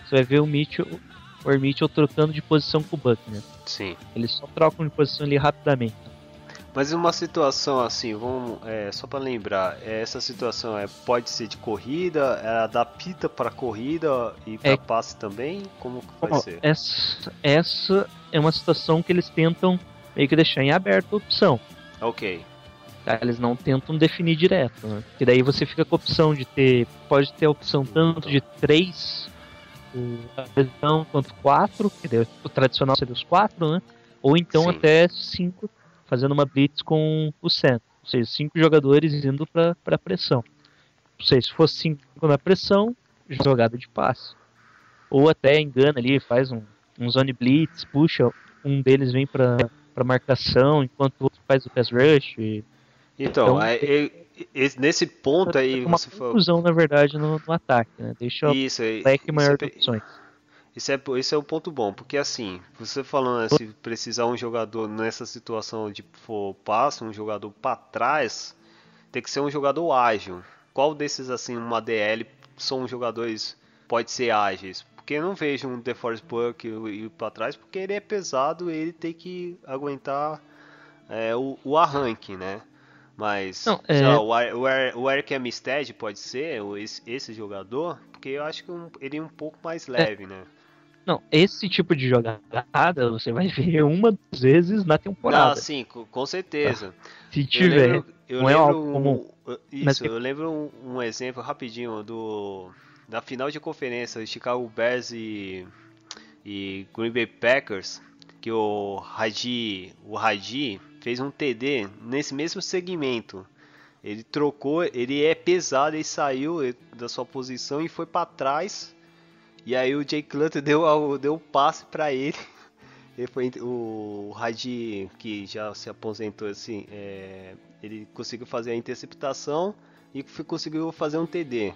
[SPEAKER 2] você vai ver o Mitchell, o Mitchell trocando de posição com o Buckner.
[SPEAKER 1] Sim.
[SPEAKER 2] Eles só trocam de posição ali rapidamente.
[SPEAKER 1] Mas uma situação assim, vamos, é, só para lembrar, é, essa situação é, pode ser de corrida, ela adapta para corrida e para
[SPEAKER 2] É.
[SPEAKER 1] passe também? Como que vai
[SPEAKER 2] Ó,
[SPEAKER 1] ser?
[SPEAKER 2] essa, essa é uma situação que eles tentam meio que deixar em aberto a opção.
[SPEAKER 1] Ok.
[SPEAKER 2] tá? Eles não tentam definir direto, né? Que daí você fica com a opção de ter. Pode ter a opção tanto de três quanto quatro, que o tradicional seria os quatro, né? Ou então
[SPEAKER 1] Sim.
[SPEAKER 2] até cinco, fazendo uma blitz com o centro. Ou seja, cinco jogadores indo para pra pressão. Ou seja, se fosse cinco na pressão, jogada de passe. Ou até engana ali, faz um, um zone blitz, puxa, um deles vem para para marcação, enquanto o outro faz o pass rush. E
[SPEAKER 1] Então,
[SPEAKER 2] Então,
[SPEAKER 1] é, é, é- nesse ponto aí
[SPEAKER 2] uma
[SPEAKER 1] você falou.
[SPEAKER 2] confusão, na verdade, no, no ataque, né? Deixa o
[SPEAKER 1] Isso, aí,
[SPEAKER 2] leque maior
[SPEAKER 1] é
[SPEAKER 2] de opções.
[SPEAKER 1] Isso é, isso é o ponto bom, porque assim, você falando né, se precisar um jogador nessa situação de for passo, um jogador para trás, tem que ser um jogador ágil. Qual desses assim, uma DL, são jogadores pode ser ágeis? Porque eu não vejo um DeForest Buck ir para trás, porque ele é pesado, ele tem que aguentar é, o, o arranque, né? Mas
[SPEAKER 2] Não, é-
[SPEAKER 1] lá, o, o, Eric Armstead pode ser esse, esse jogador, porque eu acho que um- ele é um pouco mais leve, né?
[SPEAKER 2] Não, esse tipo de jogada você vai ver uma duas vezes na temporada.
[SPEAKER 1] Ah, sim, co- com certeza.
[SPEAKER 2] Se
[SPEAKER 1] Eu
[SPEAKER 2] tiver.
[SPEAKER 1] lembro, eu
[SPEAKER 2] não é algo
[SPEAKER 1] um-
[SPEAKER 2] comum. Mas
[SPEAKER 1] Isso, eu lembro um, um exemplo rapidinho do da final de conferência Chicago Bears e, e Green Bay Packers, que o Raji, o Raji fez um TD nesse mesmo segmento. Ele trocou, ele é pesado, ele saiu da sua posição e foi para trás. E aí o Jay Clutter deu a- deu o passe para ele. Ele foi o Raji que já se aposentou assim, é, ele conseguiu fazer a interceptação e conseguiu fazer um TD.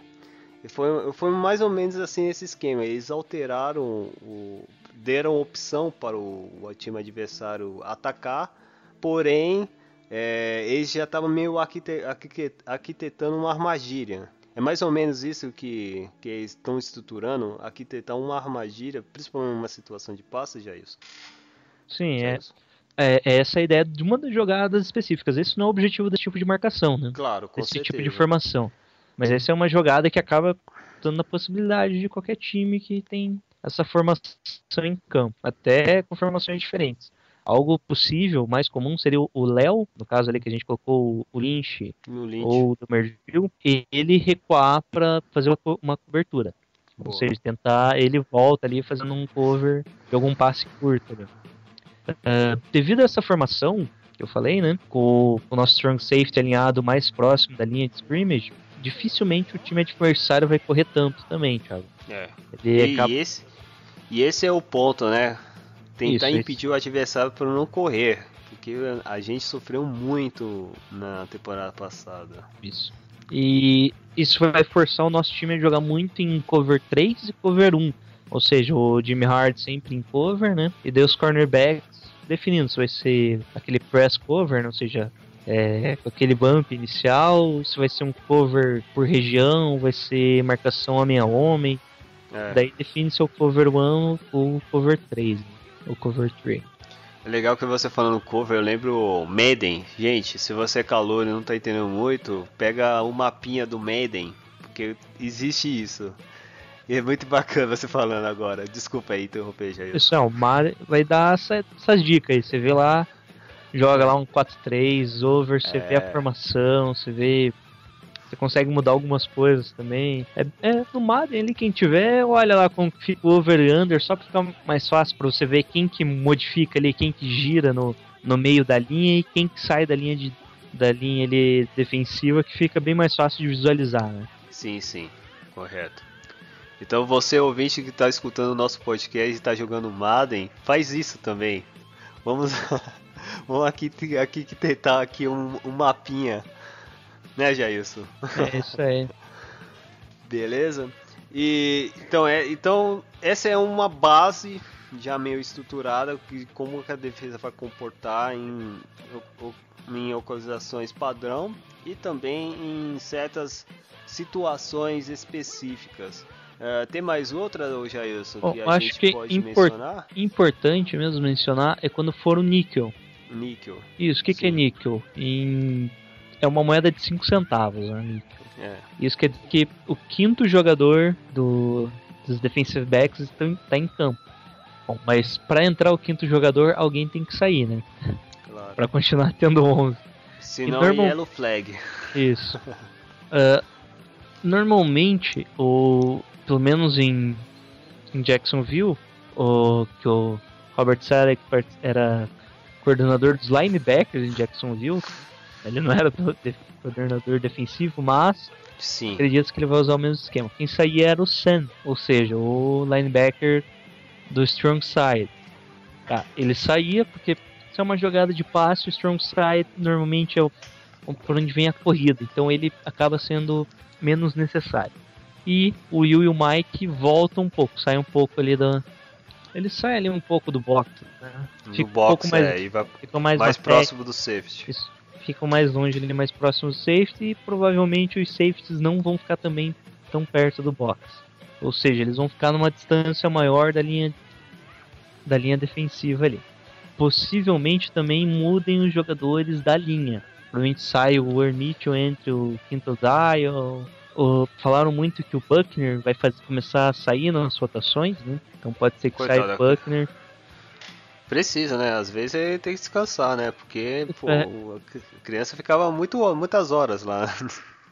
[SPEAKER 1] E foi, foi mais ou menos assim esse esquema. Eles alteraram, o, deram opção para o, o time adversário atacar, porém é, eles já estavam meio arquite- arquite- arquitetando uma armadilha. É mais ou menos isso que, que estão estruturando, arquitetar uma armadilha, principalmente numa situação de passe, já isso.
[SPEAKER 2] Sim, é, é, é essa a ideia de uma das jogadas específicas. Esse não é o objetivo desse tipo de marcação, né?
[SPEAKER 1] Claro, com
[SPEAKER 2] Esse
[SPEAKER 1] certeza.
[SPEAKER 2] tipo de formação. Mas essa é uma jogada que acaba dando a possibilidade de qualquer time que tem essa formação em campo, até com formações diferentes. Algo possível, mais comum, seria o Léo, no caso ali que a gente colocou o Lynch
[SPEAKER 1] Lynch.
[SPEAKER 2] ou do Merville, e ele recuar para fazer uma, co- uma cobertura. Ou
[SPEAKER 1] Boa.
[SPEAKER 2] seja, tentar, ele volta ali fazendo um cover de algum passe curto. né? Ah, devido a essa formação, que eu falei, né? Com o nosso strong safety alinhado mais próximo da linha de scrimmage, dificilmente o time adversário vai correr tanto também, Thiago.
[SPEAKER 1] É.
[SPEAKER 2] Ele
[SPEAKER 1] E,
[SPEAKER 2] acaba-
[SPEAKER 1] esse, e esse é o ponto, né? Tentar
[SPEAKER 2] Isso,
[SPEAKER 1] impedir o adversário para não correr. Porque a gente sofreu muito na temporada passada.
[SPEAKER 2] Isso. E isso vai forçar o nosso time a jogar muito em cover 3 e cover 1. Ou seja, o Jimmy Hart sempre em cover, né? E daí os cornerbacks definindo se vai ser aquele press cover, né? ou seja, é, com aquele bump inicial, se vai ser um cover por região, vai ser marcação homem a homem.
[SPEAKER 1] É.
[SPEAKER 2] Daí define se é o cover 1 ou o cover 3, né? Ou cover 3.
[SPEAKER 1] É legal que você falando cover, eu lembro o Madden. Gente, se você é calor e não tá entendendo muito, pega o mapinha do Madden, porque existe isso. E é muito bacana você falando agora. Desculpa aí interromper, Jair.
[SPEAKER 2] Pessoal, o Mario vai dar essa- essas dicas aí. Você vê lá, joga lá um 4-3, over, você vê a
[SPEAKER 1] É.
[SPEAKER 2] formação, você vê. Você consegue mudar algumas coisas também. É, é no Madden ali, quem tiver, olha lá como fica o over e under, só pra ficar mais fácil pra você ver quem que modifica ali, quem que gira no, no meio da linha e quem que sai da linha de da linha ali defensiva, que fica bem mais fácil de visualizar, né?
[SPEAKER 1] Sim, sim, correto. Então você ouvinte que está escutando o nosso podcast e está jogando Madden, faz isso também. Vamos, vamos aqui, aqui tentar aqui um, um mapinha, né, Jailson?
[SPEAKER 2] É isso aí.
[SPEAKER 1] Beleza? E então é, então essa é uma base já meio estruturada que como que a defesa vai comportar em, em localizações padrão e também em certas situações específicas. Eh, tem mais outra, Jailson,
[SPEAKER 2] Bom,
[SPEAKER 1] que
[SPEAKER 2] eu
[SPEAKER 1] a
[SPEAKER 2] acho
[SPEAKER 1] gente
[SPEAKER 2] que
[SPEAKER 1] mencionar?
[SPEAKER 2] Importante mesmo mencionar é quando for o níquel.
[SPEAKER 1] Níquel.
[SPEAKER 2] Isso, o que, que é níquel? Em... É uma moeda de 5 centavos, né.
[SPEAKER 1] É,
[SPEAKER 2] Isso quer dizer que o quinto jogador do, dos defensive backs está em campo. Bom, mas para entrar o quinto jogador, alguém tem que sair, né?
[SPEAKER 1] claro.
[SPEAKER 2] Para continuar tendo 11.
[SPEAKER 1] Senão
[SPEAKER 2] normal-
[SPEAKER 1] é yellow flag.
[SPEAKER 2] Isso. Ah, normalmente, o, pelo menos em, em Jacksonville, o, que o Robert part- era coordenador dos linebackers em Jacksonville. Ele não era do- de- coordenador defensivo, mas
[SPEAKER 1] Sim.
[SPEAKER 2] acredito que ele vai usar o mesmo esquema. Quem saía era o Sam, ou seja, o linebacker do strong side. Tá, ele saía porque se é uma jogada de passe, o strong side normalmente é o, por onde vem a corrida, então ele acaba sendo menos necessário. E o Will e o Mike voltam um pouco, saem um pouco ali da. Ele sai ali um pouco do box, né? Fica um
[SPEAKER 1] box,
[SPEAKER 2] pouco mais,
[SPEAKER 1] é, e vai
[SPEAKER 2] fica mais,
[SPEAKER 1] mais próximo do safety.
[SPEAKER 2] isso. Ficam mais longe ali, mais próximo do safety e provavelmente os safeties não vão ficar também tão perto do box. Ou seja, eles vão ficar numa distância maior da linha da linha defensiva ali. Possivelmente também mudem os jogadores da linha. Provavelmente sai o Ermitio entre o quinto Dial. O, falaram muito que o Buckner vai fazer, começar a sair nas rotações, né? Então pode ser que saia o. Buckner.
[SPEAKER 1] Precisa, né? Às vezes ele tem que descansar, né? Porque pô,
[SPEAKER 2] É.
[SPEAKER 1] a criança ficava muito, muitas horas lá.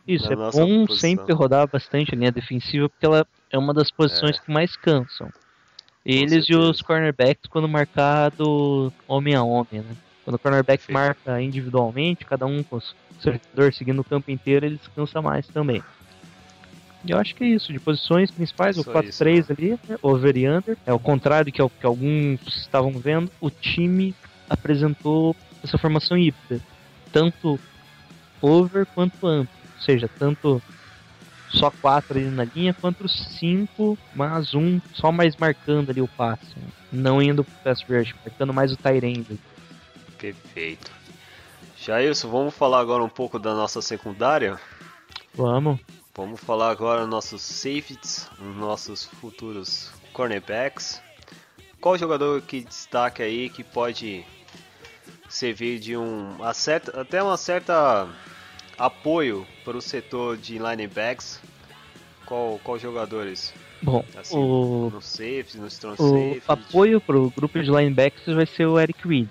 [SPEAKER 2] Isso, é bom
[SPEAKER 1] posição.
[SPEAKER 2] sempre rodar bastante a linha defensiva, porque ela é uma das posições que mais cansam. Eles e os cornerbacks quando marcado homem a homem, né? Quando o cornerback
[SPEAKER 1] Perfeito.
[SPEAKER 2] marca individualmente, cada um com o seu jogador seguindo o campo inteiro, ele descansa mais também. E eu acho que é isso, de posições principais, o
[SPEAKER 1] Só
[SPEAKER 2] 4-3 ali, né? over e under. É o contrário que, é que alguns estavam vendo, o time apresentou essa formação híbrida. Tanto over quanto under. Ou seja, tanto só quatro ali na linha, quanto cinco, mais um, só mais marcando ali o passe. né? Não indo pro pass rush, marcando mais o Tyrande.
[SPEAKER 1] Perfeito. Jailson, vamos falar agora um pouco da nossa secundária?
[SPEAKER 2] Vamos.
[SPEAKER 1] Vamos falar agora dos nossos safeties, os nossos futuros cornerbacks. Qual jogador que destaca aí que pode servir de um certa- até uma certa apoio para o setor de linebacks? Qual, qual jogadores?
[SPEAKER 2] Bom,
[SPEAKER 1] Assim,
[SPEAKER 2] o,
[SPEAKER 1] No safety, no strong
[SPEAKER 2] o
[SPEAKER 1] safety?
[SPEAKER 2] apoio pro grupo de linebackers vai ser o Eric Reed.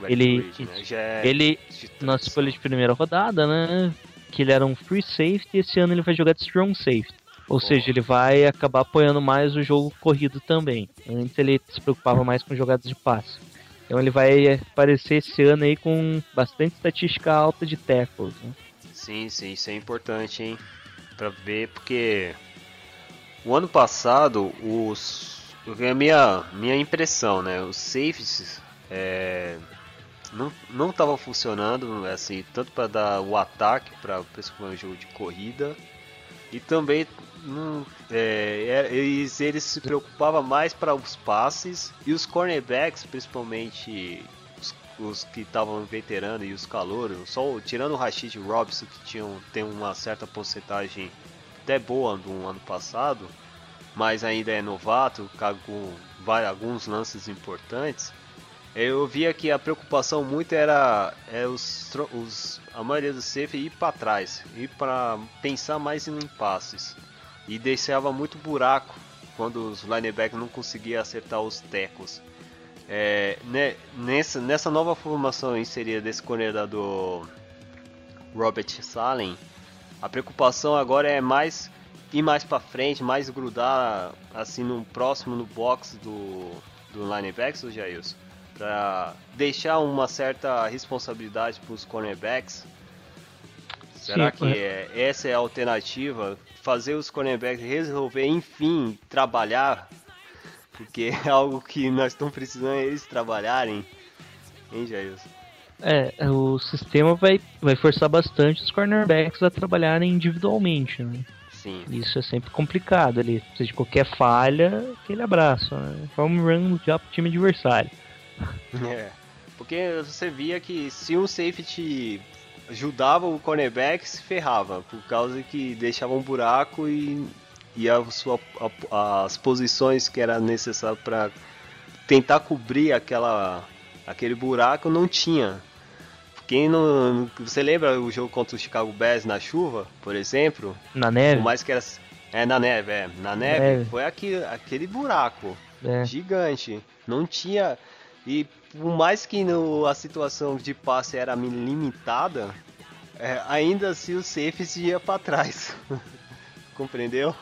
[SPEAKER 1] o Eric
[SPEAKER 2] ele-
[SPEAKER 1] Reed, né? Já é
[SPEAKER 2] Ele, na escolha de primeira rodada, né? Que ele era um free safety e esse ano ele vai jogar de strong safety. Ou seja, ele vai acabar apoiando mais o jogo corrido também. Antes ele se preocupava mais com jogadas de passe. Então ele vai aparecer esse ano aí com bastante estatística alta de tackles. Né?
[SPEAKER 1] Sim, sim, isso é importante, hein? Pra ver, porque o ano passado, os. A minha, minha impressão, né? Os safeties é, não não funcionando, assim, tanto para dar o ataque para o jogo de corrida e também não, é, eles, eles se preocupavam mais para os passes e os cornerbacks, principalmente os, os que estavam veterano e os calouros, só tirando o Rashid Robson que tinham tem uma certa porcentagem até boa do ano passado, mas ainda é novato, com alguns lances importantes. Eu via que a preocupação muito era é os, os, a maioria dos safe ir para trás, ir para pensar mais em passes e deixava muito buraco quando os linebackers não conseguiam acertar os tecos. É, né, nessa, nessa nova formação inserida desse coordenador Robert Salen, a preocupação agora é mais ir mais para frente, mais grudar assim no próximo no box do, do linebackers, o Jailson, para deixar uma certa responsabilidade para os cornerbacks. Será Sim, que é, essa é a alternativa fazer os cornerbacks resolver, enfim, trabalhar, porque é algo que nós estamos precisando eles trabalharem, hein, Jailson?
[SPEAKER 2] É, o sistema vai, vai forçar bastante os cornerbacks a trabalharem individualmente, né?
[SPEAKER 1] Sim.
[SPEAKER 2] Isso é sempre complicado ali. Precisa de qualquer falha, aquele abraço. Né? Home run já pro time adversário.
[SPEAKER 1] É. Porque você via que se um safety ajudava o cornerback se ferrava, por causa que deixava um buraco e, e a sua, a, as posições que era necessário para tentar cobrir aquela, aquele buraco não tinha. Quem não. Você lembra o jogo contra o Chicago Bears na chuva, por exemplo?
[SPEAKER 2] Na neve?
[SPEAKER 1] Por mais que era. É, na neve, é. Na neve, neve. foi aquele, aquele buraco é. gigante. Não tinha. E por mais que no, a situação de passe era limitada, é, ainda assim o safes ia para trás. Compreendeu?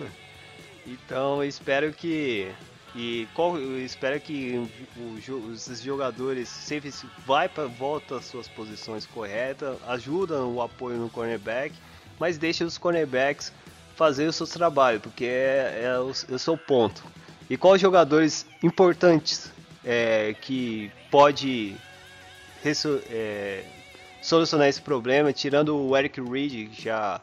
[SPEAKER 1] então espero que e qual, espero que o, os jogadores sempre vai para volta às suas posições corretas, ajudam o apoio no cornerback, mas deixa os cornerbacks fazer o seu trabalho, porque é, é, o, é o seu ponto. E quais jogadores importantes é, que pode é, solucionar esse problema, tirando o Eric Reed, que já,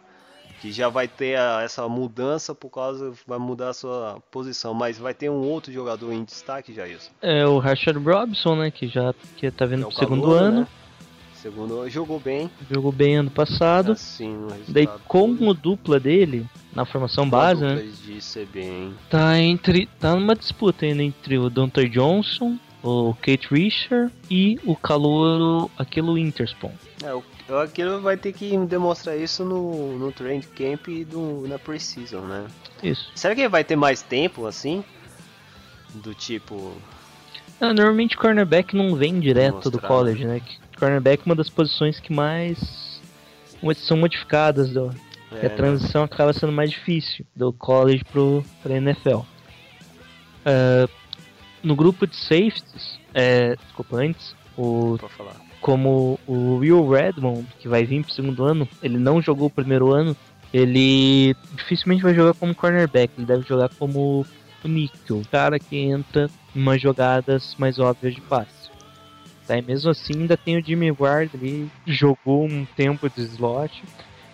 [SPEAKER 1] que já vai ter a, essa mudança por causa, vai mudar a sua posição, mas vai ter um outro jogador em destaque, já isso.
[SPEAKER 2] É o Rashad Robinson, né, que já que tá vindo é pro segundo calor, ano. Né?
[SPEAKER 1] Segundo jogou bem.
[SPEAKER 2] Jogou bem ano passado.
[SPEAKER 1] Assim,
[SPEAKER 2] Daí com o dupla dele na formação base, né?
[SPEAKER 1] De bem.
[SPEAKER 2] Tá entre tá numa disputa ainda entre o Dante Johnson, o Kate Richard e o calouro aquele Interspawn.
[SPEAKER 1] É, o aquilo vai ter que demonstrar isso no, no Trend Camp e do, na Precision, né?
[SPEAKER 2] Isso.
[SPEAKER 1] Será que vai ter mais tempo assim? Do tipo.
[SPEAKER 2] Ah, normalmente cornerback não vem direto do college, né? cornerback é uma das posições que mais são modificadas. Do, é, a transição né? acaba sendo mais difícil do college pro, pra NFL. Uh, ah, no grupo de safeties, é, desculpa, antes, o, como o Will Redmond, que vai vir pro segundo ano, ele não jogou o primeiro ano, ele dificilmente vai jogar como cornerback, ele deve jogar como o nickel, o cara que entra em umas jogadas mais óbvias de passe. Tá? E mesmo assim ainda tem o Jimmy Ward ali, jogou um tempo de slot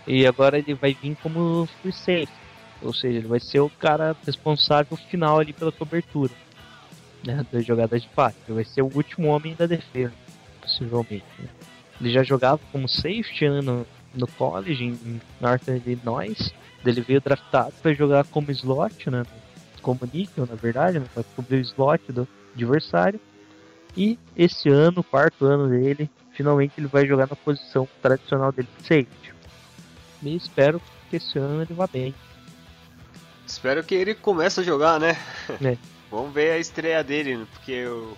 [SPEAKER 2] e agora ele vai vir como free safety. Ou seja, ele vai ser o cara responsável final ali pela cobertura né, das jogadas de passe. Ele vai ser o último homem da defesa, possivelmente. Né? Ele já jogava como safety né, no, no college em Northern Illinois. Ele veio draftado para jogar como slot, né? Como níquel, na verdade, né, para cobrir o slot do adversário. E esse ano, quarto ano dele, finalmente ele vai jogar na posição tradicional dele de safety. E espero que esse ano ele vá bem.
[SPEAKER 1] Espero que ele comece a jogar, né?
[SPEAKER 2] É.
[SPEAKER 1] Vamos ver a estreia dele, porque eu...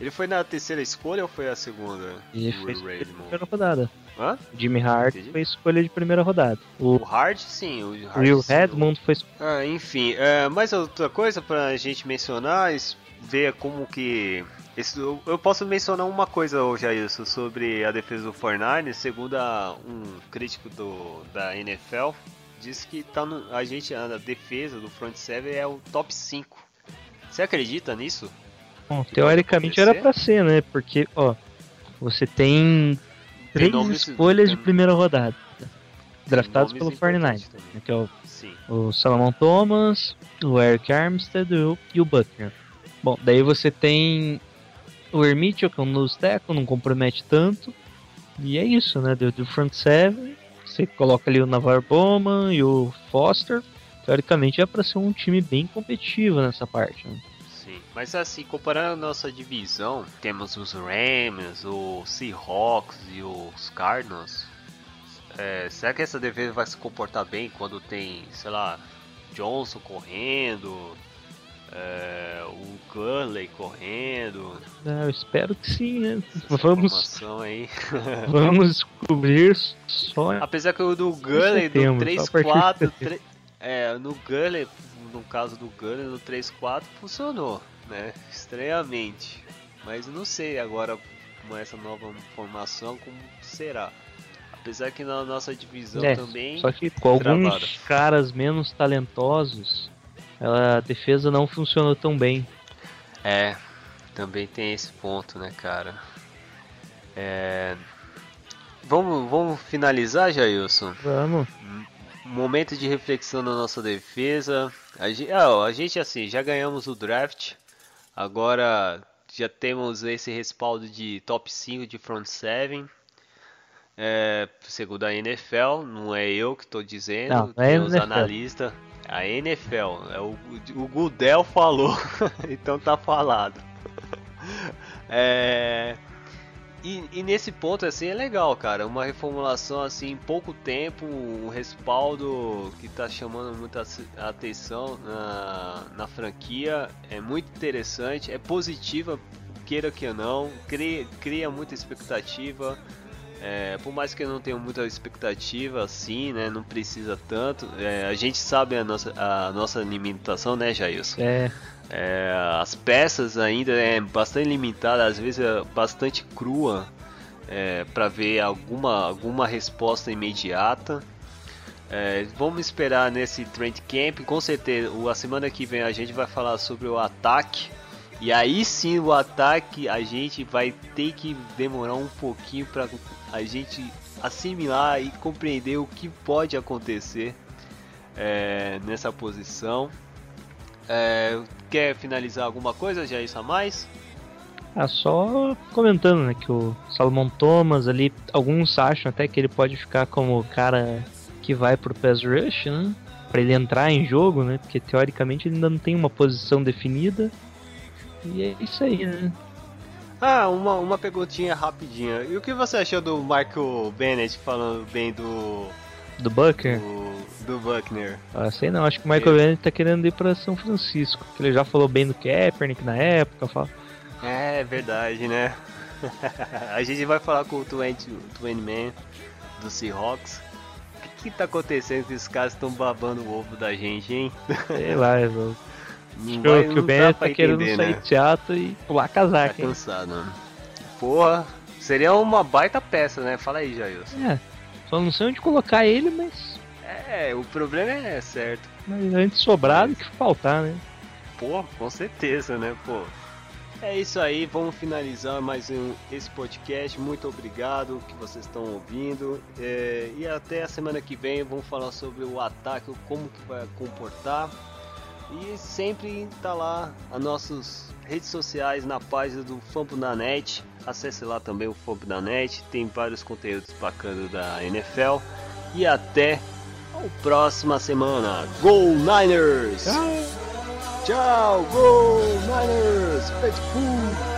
[SPEAKER 1] ele foi na terceira escolha ou foi a segunda?
[SPEAKER 2] Ele foi na primeira rodada.
[SPEAKER 1] Hã?
[SPEAKER 2] Jimmy Hart Entendi. foi escolha de primeira rodada.
[SPEAKER 1] O, o Hart, sim. O
[SPEAKER 2] Hart, Will Redmond foi.
[SPEAKER 1] Ah, enfim, é, mais outra coisa pra gente mencionar, ver como que Esse- eu, eu posso mencionar uma coisa hoje, isso sobre a defesa do Fortnite. Segundo a- um crítico do, da NFL, diz que tá no, a gente a defesa do front seven é o top 5. Você acredita nisso?
[SPEAKER 2] Bom, teoricamente era pra ser, né? Porque, ó, você tem três escolhas de primeira rodada. Draftados pelo
[SPEAKER 1] importantes
[SPEAKER 2] 49,
[SPEAKER 1] também.
[SPEAKER 2] né, que é o,
[SPEAKER 1] Sim.
[SPEAKER 2] o Salomon Thomas, o Eric Armstead e o- Butler. Bom, daí você tem o Hermitio, que é um nose tackle, não compromete tanto. E é isso, né? Do, do front seven, você coloca ali o Navarre Bowman e o Foster. Teoricamente é pra ser um time bem competitivo nessa parte, né?
[SPEAKER 1] Sim, mas assim, comparando a nossa divisão, temos os Rams, os Seahawks e os Cardinals. É, será que essa defesa vai se comportar bem quando tem, sei lá, Johnson correndo, é, o Gurley correndo?
[SPEAKER 2] Ah, eu espero que sim, né?
[SPEAKER 1] Essa
[SPEAKER 2] Vamos,
[SPEAKER 1] aí.
[SPEAKER 2] vamos descobrir só
[SPEAKER 1] Apesar que o do Gurley, do
[SPEAKER 2] setembro, só a partir
[SPEAKER 1] 3-4,
[SPEAKER 2] de
[SPEAKER 1] tre- é, no Gurley, no caso do Gurley, no 3-4 funcionou, né? Estranhamente. Mas eu não sei agora com essa nova formação como será. Apesar que na nossa divisão
[SPEAKER 2] É,
[SPEAKER 1] também.
[SPEAKER 2] Só que com alguns
[SPEAKER 1] travada.
[SPEAKER 2] caras menos talentosos, a defesa não funcionou tão bem.
[SPEAKER 1] É, também tem esse ponto, né, cara? É. Vamos, vamos finalizar, Jailson?
[SPEAKER 2] Vamos.
[SPEAKER 1] Momento de reflexão na nossa defesa. A gente, ah, a gente assim, já ganhamos o draft. Agora já temos esse respaldo de top 5 de front 7. É, segundo a NFL, não é eu que estou dizendo,
[SPEAKER 2] Não, é
[SPEAKER 1] tem
[SPEAKER 2] a
[SPEAKER 1] os analistas. A NFL, é o, o Gudel falou, então tá falado. É, e, e nesse ponto assim é legal, cara. Uma reformulação assim em pouco tempo, um respaldo que tá chamando muita atenção na, na franquia. É muito interessante, é positiva, queira que não, cria, cria muita expectativa. É, por mais que eu não tenha muita expectativa assim, né? Não precisa tanto. É, a gente sabe a nossa, a nossa limitação, né, Jailson?
[SPEAKER 2] É,
[SPEAKER 1] É, as peças ainda é bastante limitada, às vezes é bastante crua é, para ver alguma, alguma resposta imediata. É, vamos esperar nesse trend camp, com certeza. o- A semana que vem a gente vai falar sobre o ataque. E aí sim o ataque a gente vai ter que demorar um pouquinho para a gente assimilar e compreender o que pode acontecer é, nessa posição. É, quer finalizar alguma coisa, já isso a mais?
[SPEAKER 2] ah, só comentando, né, que o Salomon Thomas ali, alguns acham até que ele pode ficar como o cara que vai pro pass rush, né? Pra ele entrar em jogo, né? Porque teoricamente ele ainda não tem uma posição definida. E é isso aí, né?
[SPEAKER 1] Ah, uma, uma perguntinha rapidinha. E o que você achou do Michael Bennett falando bem do,
[SPEAKER 2] Do Bucker,
[SPEAKER 1] do, do Buckner?
[SPEAKER 2] ah, sei não, acho que o Michael Bennett tá querendo ir pra São Francisco. Que ele já falou bem do Kaepernick na época, fala.
[SPEAKER 1] É verdade, né? a gente vai falar com o 20, 20 Man do Seahawks. O que, que tá acontecendo que esses caras estão babando o ovo da gente, hein?
[SPEAKER 2] Sei lá, eu-
[SPEAKER 1] Não
[SPEAKER 2] acho
[SPEAKER 1] vai-
[SPEAKER 2] que o
[SPEAKER 1] pra
[SPEAKER 2] tá querendo
[SPEAKER 1] entender,
[SPEAKER 2] sair
[SPEAKER 1] né?
[SPEAKER 2] Seattle e pular
[SPEAKER 1] Tá
[SPEAKER 2] casaca, hein?
[SPEAKER 1] cansado, mano. Porra, seria uma baita peça, né? Fala aí, Jailson.
[SPEAKER 2] É, só não sei onde colocar ele, mas,
[SPEAKER 1] É, o problema é certo.
[SPEAKER 2] mas antes sobrar do que faltar, né?
[SPEAKER 1] Pô, com certeza, né, pô. É isso aí, vamos finalizar mais um, esse podcast. Muito obrigado que vocês estão ouvindo. É, e até a semana que vem vamos falar sobre o ataque, como que vai comportar. E sempre tá lá as nossas redes sociais na página do Fampo da Net. Acesse lá também o Fampo da Net, tem vários conteúdos bacanas da NFL. E até a próxima semana. Go Niners! Tchau, Go Niners! Pet Food!